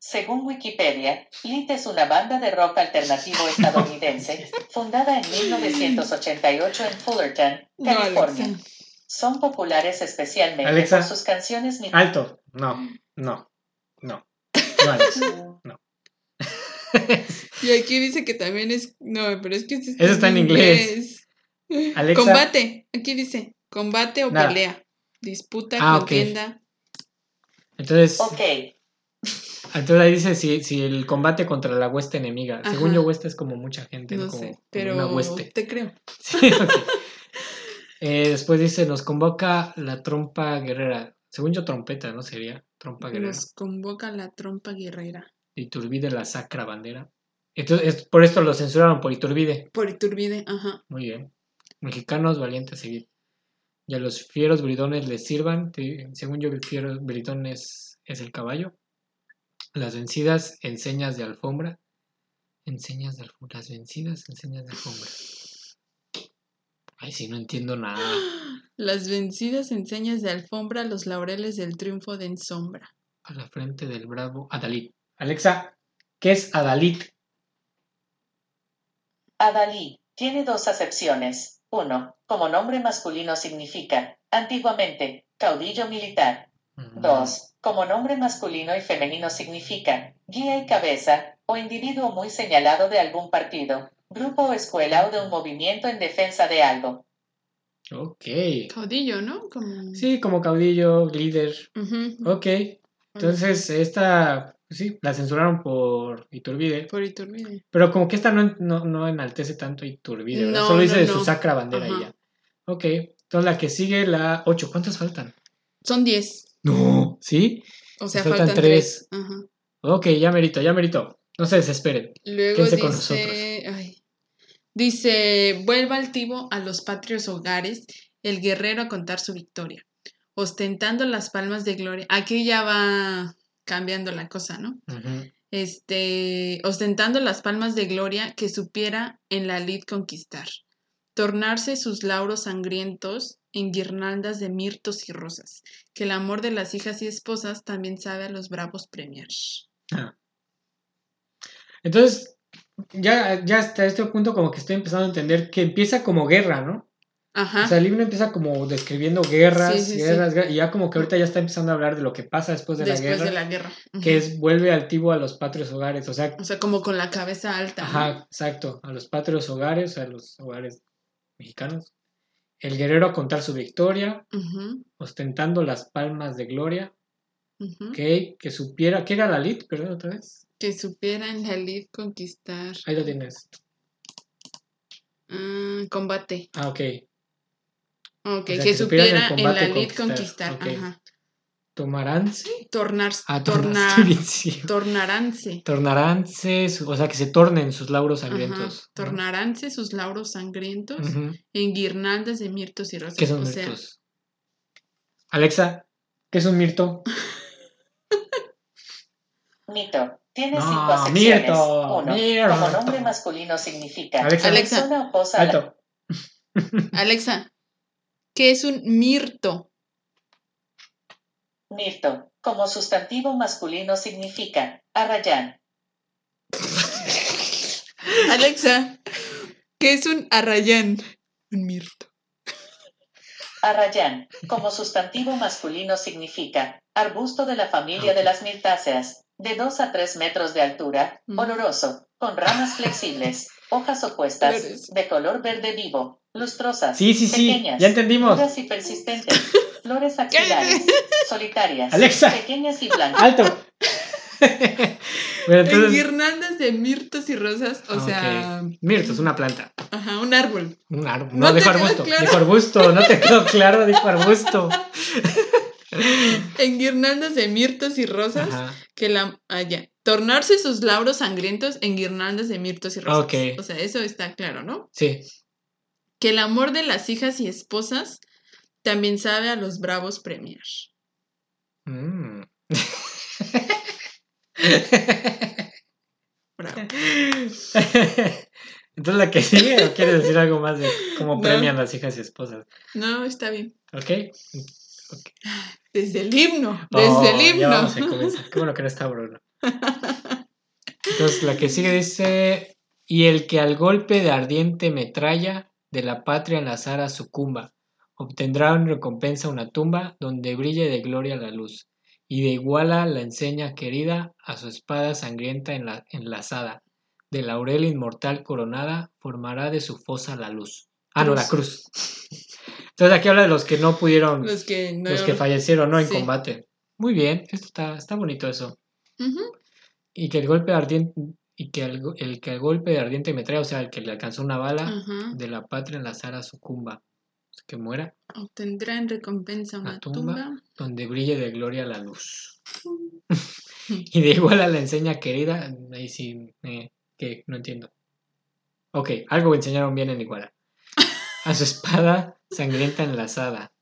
Según Wikipedia, Lit es una banda de rock alternativo estadounidense fundada en 1988 en Fullerton, No, California. Son populares especialmente Alexa. por sus canciones Alto. No, no, no. No, Alex. Y aquí dice que también es. No, pero es que este Eso está en inglés. Alexa. Combate. Aquí dice: combate o Nada. pelea. Disputa, Ah, contienda. Entonces, Ok, entonces ahí dice si, si el combate contra la hueste enemiga. Según yo, hueste es como mucha gente, No como, sé, como pero una hueste. te creo. Sí, ok. Eh, después dice, nos convoca la trompa guerrera. Según yo, trompeta, ¿no? Sería trompa guerrera. Nos convoca la trompa guerrera. Iturbide la sacra bandera. Entonces, es- por esto lo censuraron, por Iturbide. Por Iturbide, ajá. Muy bien. Mexicanos valientes seguir. Y a los fieros bridones les sirvan. te- Según yo, el fiero bridón es, es el caballo. Las vencidas, enseñas de alfombra. Enseñas de alfombra. Las vencidas, enseñas de alfombra. Ay, sí, no entiendo nada. Las vencidas enseñas de alfombra, los laureles del triunfo de ensombra. A la frente del bravo Adalid. Alexa, ¿qué es Adalid? Adalí tiene dos acepciones. Uno, como nombre masculino significa, antiguamente, caudillo militar. Dos, como nombre masculino y femenino significa, guía y cabeza, o individuo muy señalado de algún partido, grupo o escuela o de un movimiento en defensa de algo. Ok. Caudillo, ¿no? Como... Sí, como caudillo, líder. Ujú, Ok. Entonces, esta, sí, la censuraron por Iturbide. Por Iturbide. Pero como que esta no, no, no enaltece tanto a Iturbide, ¿verdad? No, Solo dice de su sacra bandera y Ajá. ya. Ok. Entonces, la que sigue, la 8. ¿Cuántas faltan? Son 10. No. ¿Sí? O sea, faltan faltan tres. 3. Ajá. Ok, ya merito, ya merito. No se desesperen. Luego Quédense dice, con nosotros. ay, dice, vuelva altivo a los patrios hogares, el guerrero a contar su victoria, ostentando las palmas de gloria. Aquí ya va cambiando la cosa, ¿no? Este, ostentando las palmas de gloria que supiera en la lid conquistar, tornarse sus lauros sangrientos en guirnaldas de mirtos y rosas, que el amor de las hijas y esposas también sabe a los bravos premiar. Entonces, ya, ya hasta este punto como que estoy empezando a entender que empieza como guerra, ¿no? Ajá. O sea, el libro empieza como describiendo guerras, Sí, sí, sí. guerras, guerras, y ya como que ahorita ya está empezando a hablar de lo que pasa después de después la guerra, de la guerra. que es vuelve altivo a los patrios hogares, o sea, O sea, como con la cabeza alta. ¿no? ajá, exacto, a los patrios hogares, a los hogares mexicanos. El guerrero a contar su victoria, ostentando las palmas de gloria, ujú. ok, que supiera, ¿qué era la lid? Perdón, otra vez. Que supiera en la lid conquistar. Ahí lo tienes. Ah, combate. Ah, ok. Ok, O sea, que, que supiera en la lid conquistar. conquistar. Ok. Ajá. Tomaránse. Tornar, Ah, tornar, tornarse, tornaránse. Tornaránse, su- o sea, que se tornen sus lauros Ajá, sangrientos. ¿no? Tornaránse sus lauros sangrientos Ujú. en guirnaldas de mirtos y rosas. ¿Qué son o sea, mirtos? Alexa, ¿qué es un mirto? Mito. Tiene No, cinco acepciones. Mirto, Uno, Mirto. como nombre masculino significa Alexa. Alexa. persona o cosa a la- Alto. Alexa, ¿qué es un mirto? Mirto, como sustantivo masculino significa arrayán. Alexa, ¿qué es un arrayán? Un mirto. Arrayán, como sustantivo masculino significa arbusto de la familia de las mirtáceas, de 2 a 3 metros de altura, Mm. oloroso, con ramas flexibles, hojas opuestas, de color verde vivo, lustrosas, Sí, sí, sí, pequeñas, ya entendimos. duras y persistentes, flores axilares, solitarias, Alexa. pequeñas y blancas. Alto. bueno, entonces. guirnaldas de mirtos y rosas, o Ah, sea. Mirto es una planta. ajá, un árbol. Un árbol. No No, dijo arbusto. claro. Dijo arbusto. No te quedó claro, dijo arbusto. En guirnaldas de mirtos y rosas, Ajá. que la ah, ya. tornarse sus lauros sangrientos en guirnaldas de mirtos y rosas. Ok. O sea, eso está claro, ¿no? Sí. Que el amor de las hijas y esposas también sabe a los bravos premiar. Mm. Bravo. Entonces la que sigue o quieres decir algo más de cómo No. premian las hijas y esposas. No, está bien. ¿Ok? Desde el himno, desde Oh, el ya himno. vamos a comenzar. Qué bueno que no está Bruno. Entonces la que sigue dice, y el que al golpe de ardiente metralla de la patria enlazara sucumba, obtendrá en recompensa una tumba donde brille de gloria la luz, y de iguala la enseña querida a su espada sangrienta enla- enlazada, de laurel inmortal coronada, formará de su fosa la luz. Ah, no, la cruz. Entonces aquí habla de los que no pudieron, Los que no. los que fallecieron, ¿no? En Sí. combate. Muy bien, esto está, está bonito eso. Y que el golpe ardiente, y que el, que el golpe de ardiente metralla, o sea, el que le alcanzó una bala de la patria enlazara sucumba, que muera, Obtendrá en recompensa La una tumba. tumba. donde brille de gloria la luz. y de igual a la enseña querida, ahí sí, eh, que no entiendo. Ok, algo enseñaron bien en Iguala. A su espada sangrienta enlazada.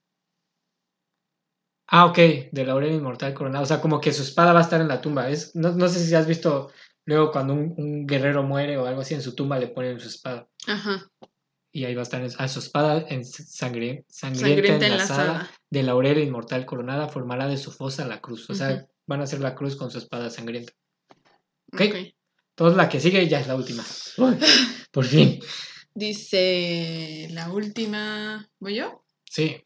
Ah, ok, de laurel inmortal coronado. O sea, como que su espada va a estar en la tumba. Es, no, no sé si has visto luego cuando un, un guerrero muere o algo así, en su tumba le ponen su espada. Ajá. Y ahí va a estar a su espada en sangre, sangrienta, Sangrienta enlazada, enlazada. de laurel inmortal coronada, formará de su fosa la cruz. O sea, van a hacer la cruz con su espada sangrienta. Ok. Ok. Entonces la que sigue ya es la última. Uy, por fin. Dice la última. ¿Voy yo? Sí.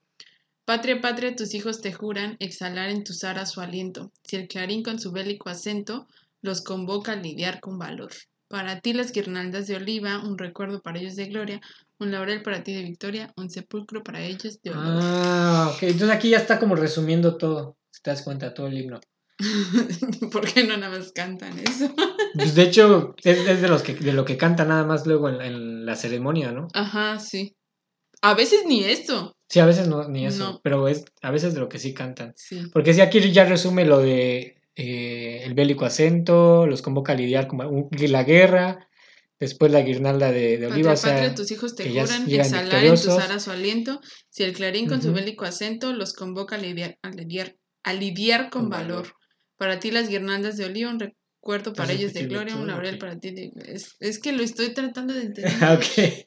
Patria, patria, tus hijos te juran exhalar en tus aras su aliento. Si el clarín con su bélico acento los convoca a lidiar con valor. Para ti las guirnaldas de oliva, un recuerdo para ellos de gloria, un laurel para ti de victoria, un sepulcro para ellos de honor. Ah, ok. Entonces aquí ya está como resumiendo todo. Si te das cuenta, todo el himno. ¿Por qué no nada más cantan eso? Pues de hecho, es, es de los que de lo que canta nada más luego en, en la ceremonia, ¿no? Ajá, sí. A veces ni esto. Sí, a veces no, ni eso, No. pero es a veces de lo que sí cantan. Sí. Porque sí, aquí ya resume lo de eh, el bélico acento, los convoca a lidiar con la guerra, después la guirnalda de, de oliva, Patria, o sea, patria, tus hijos te juran exhalar en tus aras su aliento. Si el clarín con su bélico acento los convoca a lidiar, a lidiar, a lidiar con, Con valor. valor. Para ti las guirnaldas de oliva, un recuerdo para ellos de gloria, un laurel para ti de... Es, es que lo estoy tratando de entender. ok.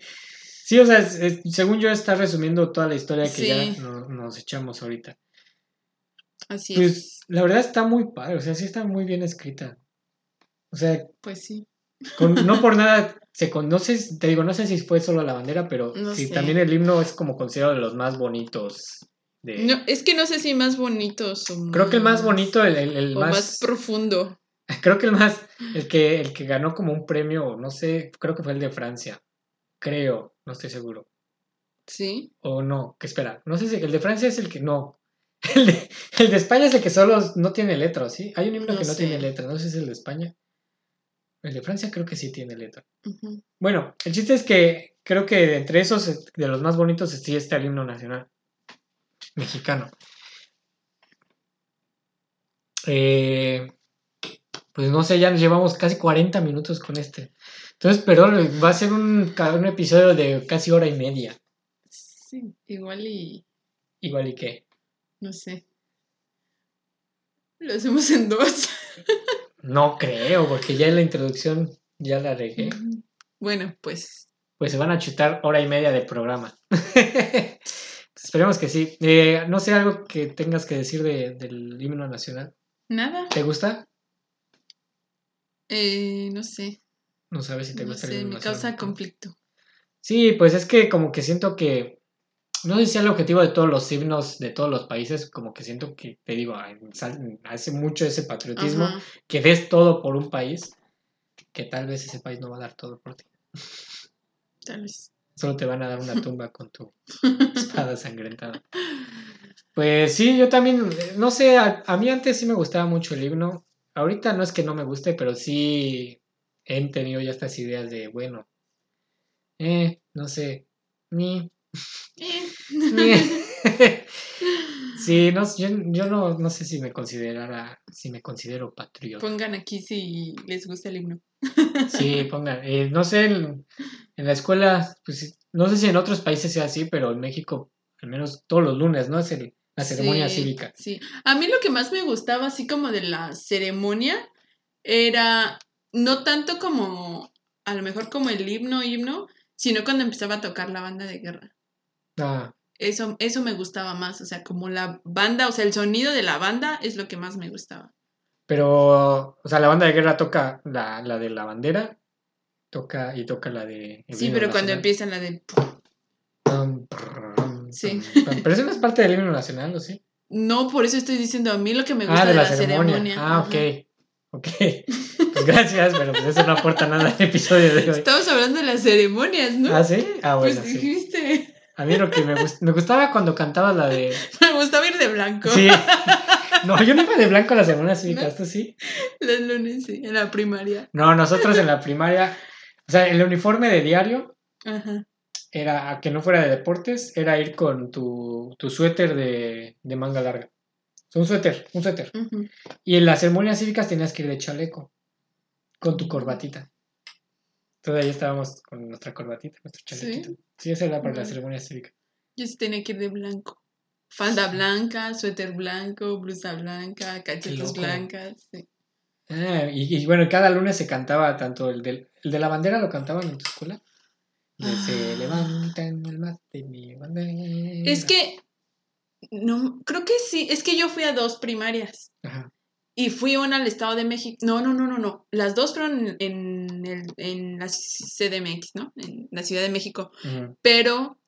Sí, o sea, es- es- según yo está resumiendo toda la historia que Sí. ya no- nos echamos ahorita. Así es. Pues la verdad está muy padre, o sea, sí está muy bien escrita. O sea, Pues sí. con- no por nada se conoce, te digo, no sé si fue solo la bandera, pero No sí, sé. también el himno es como considerado de los más bonitos. De... No, es que no sé si más bonitos o Creo que el más bonito, el, el- el o más, más profundo. creo que el más, el que, el que ganó como un premio, no sé, creo que fue el de Francia, creo, no estoy seguro. Sí. O no, que espera, no sé si el de Francia es el que no. El de, el de España es el que solo no tiene letra, ¿sí? Hay un himno No que no sé. tiene letra, no sé si es el de España. El de Francia creo que sí tiene letra. Bueno, el chiste es que creo que entre esos, es- de los más bonitos, sí está el himno nacional mexicano. Eh, pues no sé, ya nos llevamos casi 40 minutos con este. Entonces, pero va a ser un, un episodio de casi hora y media. Sí, igual y Igual y que. No sé. Lo hacemos en dos. No creo, porque ya en la introducción ya la regué. Ujú. Bueno, pues Pues se van a chutar hora y media de programa. Esperemos que sí. Eh, no sé algo que tengas que decir de- del himno nacional. nada. ¿Te gusta? Eh, no sé. No sabes si te No gusta el sé, himno me nacional. causa conflicto. Sí, pues es que como que siento que. No sé si sea el objetivo de todos los himnos de todos los países, como que siento que, te digo, hace mucho ese patriotismo, Ajá. que des todo por un país, que tal vez ese país no va a dar todo por ti. Tal vez. Solo te van a dar una tumba con tu espada sangrentada. Pues sí, yo también, no sé, a, a mí antes sí me gustaba mucho el himno. Ahorita no es que no me guste, pero sí he tenido ya estas ideas de, bueno, eh, no sé, ni. Sí, no, yo, yo no, no sé si me considerara, si me considero patriota. Pongan aquí si les gusta el himno. Sí, pongan, eh, no sé, en, en la escuela, pues no sé si en otros países sea así, pero en México, al menos todos los lunes, ¿no? Es el- la ceremonia Sí, cívica. Sí. A mí lo que más me gustaba, así como de la ceremonia, era no tanto como, a lo mejor como el himno, himno, sino cuando empezaba a tocar la banda de guerra. Ah, Eso, eso me gustaba más, o sea, como la banda, o sea, el sonido de la banda es lo que más me gustaba. pero, o sea, la banda de guerra toca la, la de la bandera, toca y toca la de... Sí, pero cuando empieza la de... Sí. Pero eso no es parte del himno nacional, ¿o sí? No, por eso estoy diciendo a mí lo que me gusta Ah, de, la, ceremonia. Ah, Ajá. ok. Ok. Pues gracias, pero pues eso no aporta nada al episodio de hoy. Estamos hablando de las ceremonias, ¿no? ¿Ah, sí? Ah, bueno, pues sí. A mí lo que me, gust- me gustaba cuando cantabas la de... Me gustaba ir de blanco. Sí. No, yo no iba de blanco a la ceremonia cívica, ¿esto sí? Los lunes, sí, en la primaria. No, nosotros en la primaria, o sea, el uniforme de diario Ajá. era, que no fuera de deportes, era ir con tu, tu suéter de, de manga larga. O sea, un suéter, un suéter. Y en las ceremonias cívicas tenías que ir de chaleco, con tu corbatita. Ahí estábamos con nuestra corbatita, nuestro chalequito. Sí, esa era para la ceremonia cívica. Yo sí tenía que ir de blanco. Falda blanca, suéter blanco, blusa blanca, cachetas loco. blancas. sí. Ah, y, y bueno, cada lunes se cantaba tanto el, del, el de la bandera, ¿lo cantaban en tu escuela? Se Ah. levantan el mate de mi bandera. Es que, no, creo que sí, es que yo fui a dos primarias. Ajá. Y fui una al Estado de México. No, no, no, no, no. Las dos fueron en, en, el- en la CDMX, ¿no? En la Ciudad de México. Pero,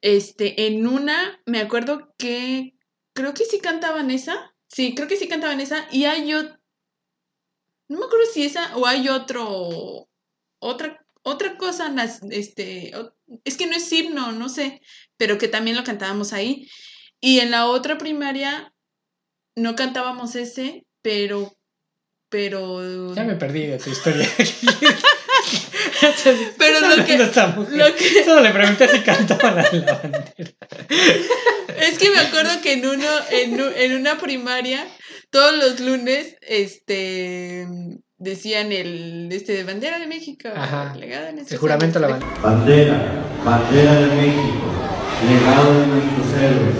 este, en una, me acuerdo que, creo que sí cantaban esa. Sí, creo que sí cantaban esa. Y hay, o- No me acuerdo si esa o hay otro. Otra, otra cosa. Este, es que no es himno, no sé. Pero que también lo cantábamos ahí. Y en la otra primaria no cantábamos ese, pero. Pero. Ya me perdí de tu historia. Pero lo que- lo que- Solo le pregunté si cantaban la la bandera. Es que me acuerdo que en uno, en, en una primaria, todos los lunes, este decían el este de bandera de México, Ajá. legado en El juramento a la bandera. Bandera, bandera de México, legado de nuestros héroes,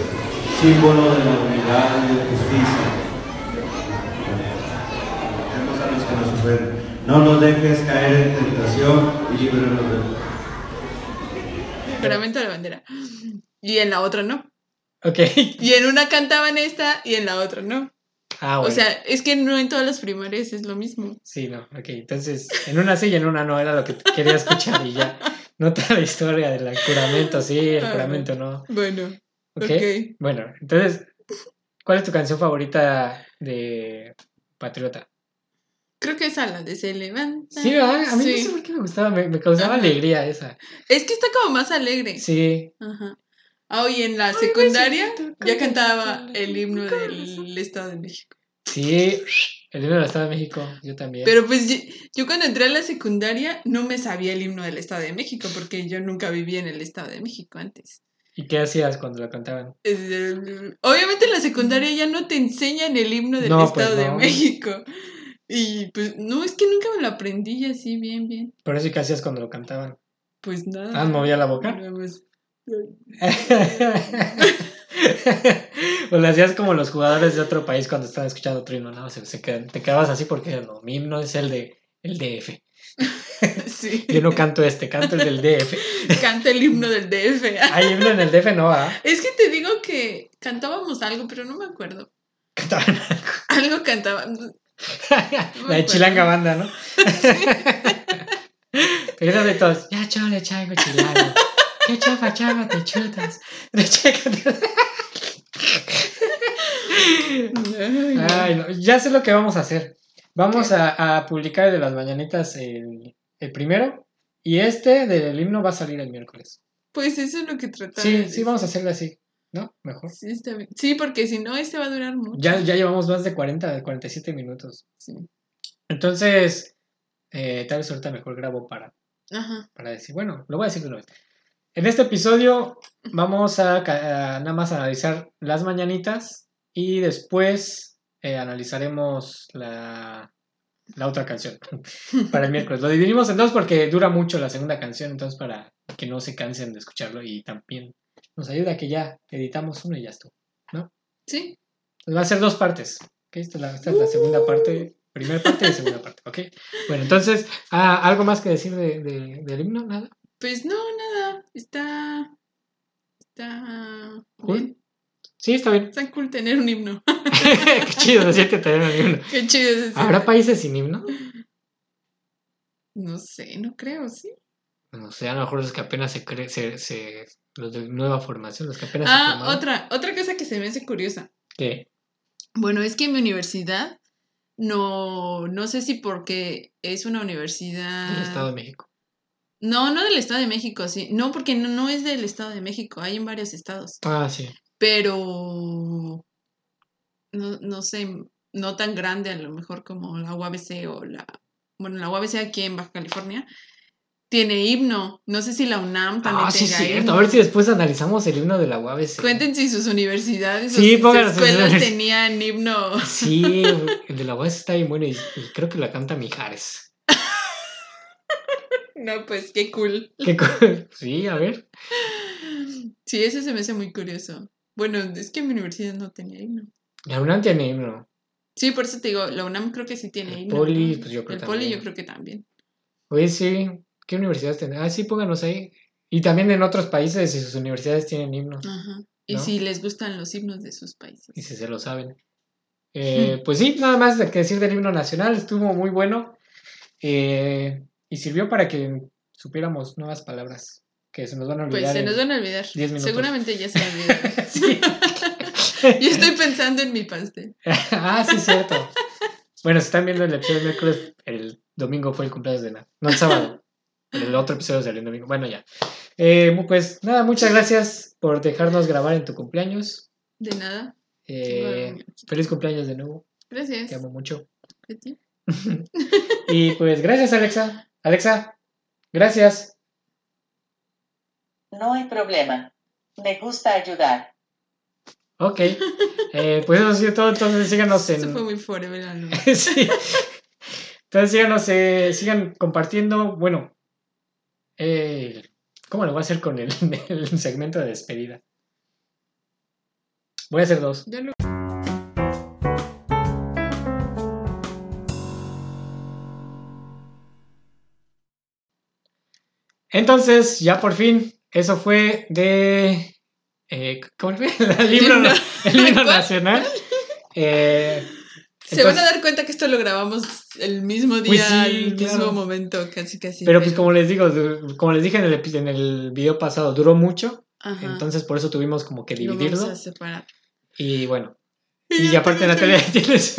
símbolo de la unidad y de justicia. A los que nos ofenden. No nos dejes caer en tentación y líbranos del juramento de la bandera. Y en la otra no. Ok. Y en una cantaban esta y en la otra no. Ah, bueno. O sea, es que no en todas las primarias es lo mismo. Sí, no, ok. Entonces, en una sí y en una no era lo que quería escuchar y ya. No toda la historia del juramento, sí, el Ah, juramento no. Bueno, Ok. ok. Bueno, entonces, ¿cuál es tu canción favorita de Patriota? Creo que esa la de se levanta. Sí, ¿verdad? A mí no Sí. sé por qué me gustaba, me, me causaba Ajá. alegría esa. Es que está como más alegre. Sí. Ajá. Ah, y en la secundaria ya cantaba el himno del Estado de México. Sí, el himno del Estado de México, yo también. Pero pues yo, yo cuando entré a la secundaria no me sabía el himno del Estado de México porque yo nunca viví en el Estado de México antes. ¿Y qué hacías cuando la cantaban? Eh, Obviamente en la secundaria ya no te enseñan el himno del No, pues, Estado de no. México. Y pues no, es que nunca me lo aprendí así bien, bien. Por eso, ¿y qué hacías cuando lo cantaban? Pues nada. Ah, movía la boca. Nada más. o le hacías como los jugadores de otro país cuando estaban escuchando otro himno, ¿no? Se, se te quedabas así porque no, mi himno es el de el DF. Sí. Yo no canto este, canto el del DF. Canta el himno del DF. Hay himno en el DF, no, ¿ah? Es que te digo que cantábamos algo, pero no me acuerdo. Cantaban Algo cantaba. la de Chilanga Banda, ¿no? Pero de todos, ya chole, chango, chilango. ¿Qué te chutas? Ay, no, ya sé lo que vamos a hacer. Vamos a, a publicar el de las mañanitas el, el primero. Y este del himno va a salir el miércoles. Pues eso es lo que trataba. Sí, de sí, vamos a hacerlo así. ¿No? Mejor. Sí, está bien. Sí, porque si no, este va a durar mucho. Ya, ya llevamos más de 40, de 47 minutos. Sí. Entonces, eh, tal vez ahorita mejor grabo para, Ajá. para decir, bueno, lo voy a decir de una vez. En este episodio vamos a, a nada más analizar las mañanitas y después eh, analizaremos la, la otra canción para el miércoles. Lo dividimos en dos porque dura mucho la segunda canción, entonces para que no se cansen de escucharlo y también nos ayuda que ya editamos uno y ya estuvo. Sí. Entonces va a ser dos partes. ¿ok? Esta, es la, esta es la segunda parte, primera parte y segunda parte. ¿ok? Bueno, entonces, ah, ¿algo más que decir de, de- del himno? ¿Nada? Pues no, nada. Está. Está. Cool. Sí, está bien. Está cool tener un himno. Qué chido decir que tener un himno. Qué chido es eso. ¿Habrá países sin himno? No sé, no creo, sí. No sé, a lo mejor los que apenas se creen, se, se- los de nueva formación, los que apenas se Ah, otra, otra cosa que se me hace curiosa. ¿Qué? Bueno, es que en mi universidad, no, no sé si porque es una universidad... Del Estado de México. No, no del Estado de México, sí. No, porque no, no es del Estado de México, hay en varios estados. Ah, sí. Pero no, no sé, no tan grande a lo mejor como la UABC o la... Bueno, la UABC aquí en Baja California tiene himno. No sé si la UNAM también Ah, sí, cierto. A ver si después analizamos el himno de la UABC. Cuenten si sus universidades Sí, o sus escuelas tenían himno. Sí, el de la UABC está bien bueno y, y creo que la canta Mijares. No, pues qué cool. Qué cool. Sí, a ver. Sí, eso se me hace muy curioso. Bueno, es que mi universidad no tenía himno. La UNAM tiene himno. Sí, por eso te digo, la UNAM creo que sí tiene El himno. Poli, pues yo creo El Poli también. yo creo que también. Oye, sí. ¿Qué universidades tienen? Ah, sí, pónganos ahí. Y también en otros países, si sus universidades tienen himnos. Ajá. Y ¿No? si les gustan los himnos de sus países. Y si se lo saben. Eh, pues sí, nada más que decir del himno nacional. Estuvo muy bueno. Eh, y sirvió para que supiéramos nuevas palabras que se nos van a olvidar. Pues se nos van a olvidar. 10 minutos. Seguramente ya se olvidaron. Sí. Yo estoy pensando en mi pastel. ah, sí, cierto. Bueno, si están viendo el episodio del miércoles, el domingo fue el cumpleaños de Nat. No el sábado. El otro episodio salió el domingo. Bueno, ya. Eh, pues nada, muchas gracias por dejarnos grabar en tu cumpleaños. De nada. Eh, feliz cumpleaños de nuevo. Gracias. Te amo mucho. ¿A ti? Y pues gracias, Alexa. Alexa, gracias. No hay problema. Me gusta ayudar. Ok. Eh, pues eso ha sido todo. Entonces síganos en. Esto fue muy forever alone. sí. Entonces síganos, eh, sigan compartiendo. Bueno, eh, ¿cómo lo voy a hacer con el, el segmento de despedida? Voy a hacer dos. Ya lo- Entonces, ya por fin, eso fue de. Eh, ¿Cómo fue? El libro, Libro. el ¿Cuál? nacional. Eh, Se van a dar cuenta que esto lo grabamos el mismo día, Pues sí, al claro. mismo momento, casi casi. Pero pues como les digo, como les dije en el, en el video pasado, duró mucho. Ajá, Entonces por eso tuvimos como que lo dividirlo. vamos a separar. Y bueno. Y aparte Natalia tienes.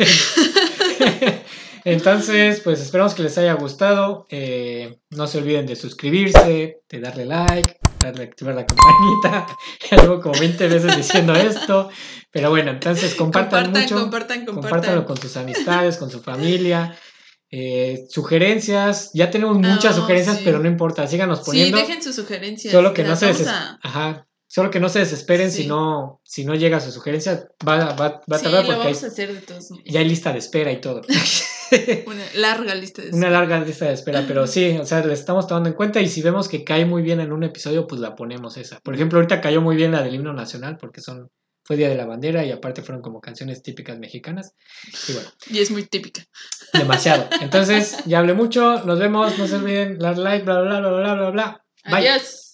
Entonces, pues esperamos que les haya gustado. Eh, no se olviden de suscribirse, de darle like, darle activar la campanita. Llevo como 20 veces diciendo esto. Pero bueno, entonces compartan, Compartan, mucho. compartan, compartan. Compártanlo con sus amistades, con su familia. Eh, sugerencias. Ya tenemos muchas Ah, sugerencias, sí. pero no importa. Síganos Sí, poniendo. dejen sus sugerencias. Solo que no se deses- a- Ajá. Solo que no se desesperen Sí. si no si no llega su sugerencia. Va, va, va a Sí, tardar lo porque hay- vamos a hacer de todos ya hay lista de espera y todo. Una larga lista de Una larga lista de espera, pero sí, o sea, la estamos tomando en cuenta y si vemos que cae muy bien en un episodio, pues la ponemos esa. Por ejemplo, ahorita cayó muy bien la del himno nacional porque son fue Día de la Bandera y aparte fueron como canciones típicas mexicanas. Y bueno, Y es muy típica. demasiado. Entonces, ya hablé mucho, nos vemos, no se olviden dar like, bla, bla, bla, bla, bla, bla, bla. Bye. Adiós.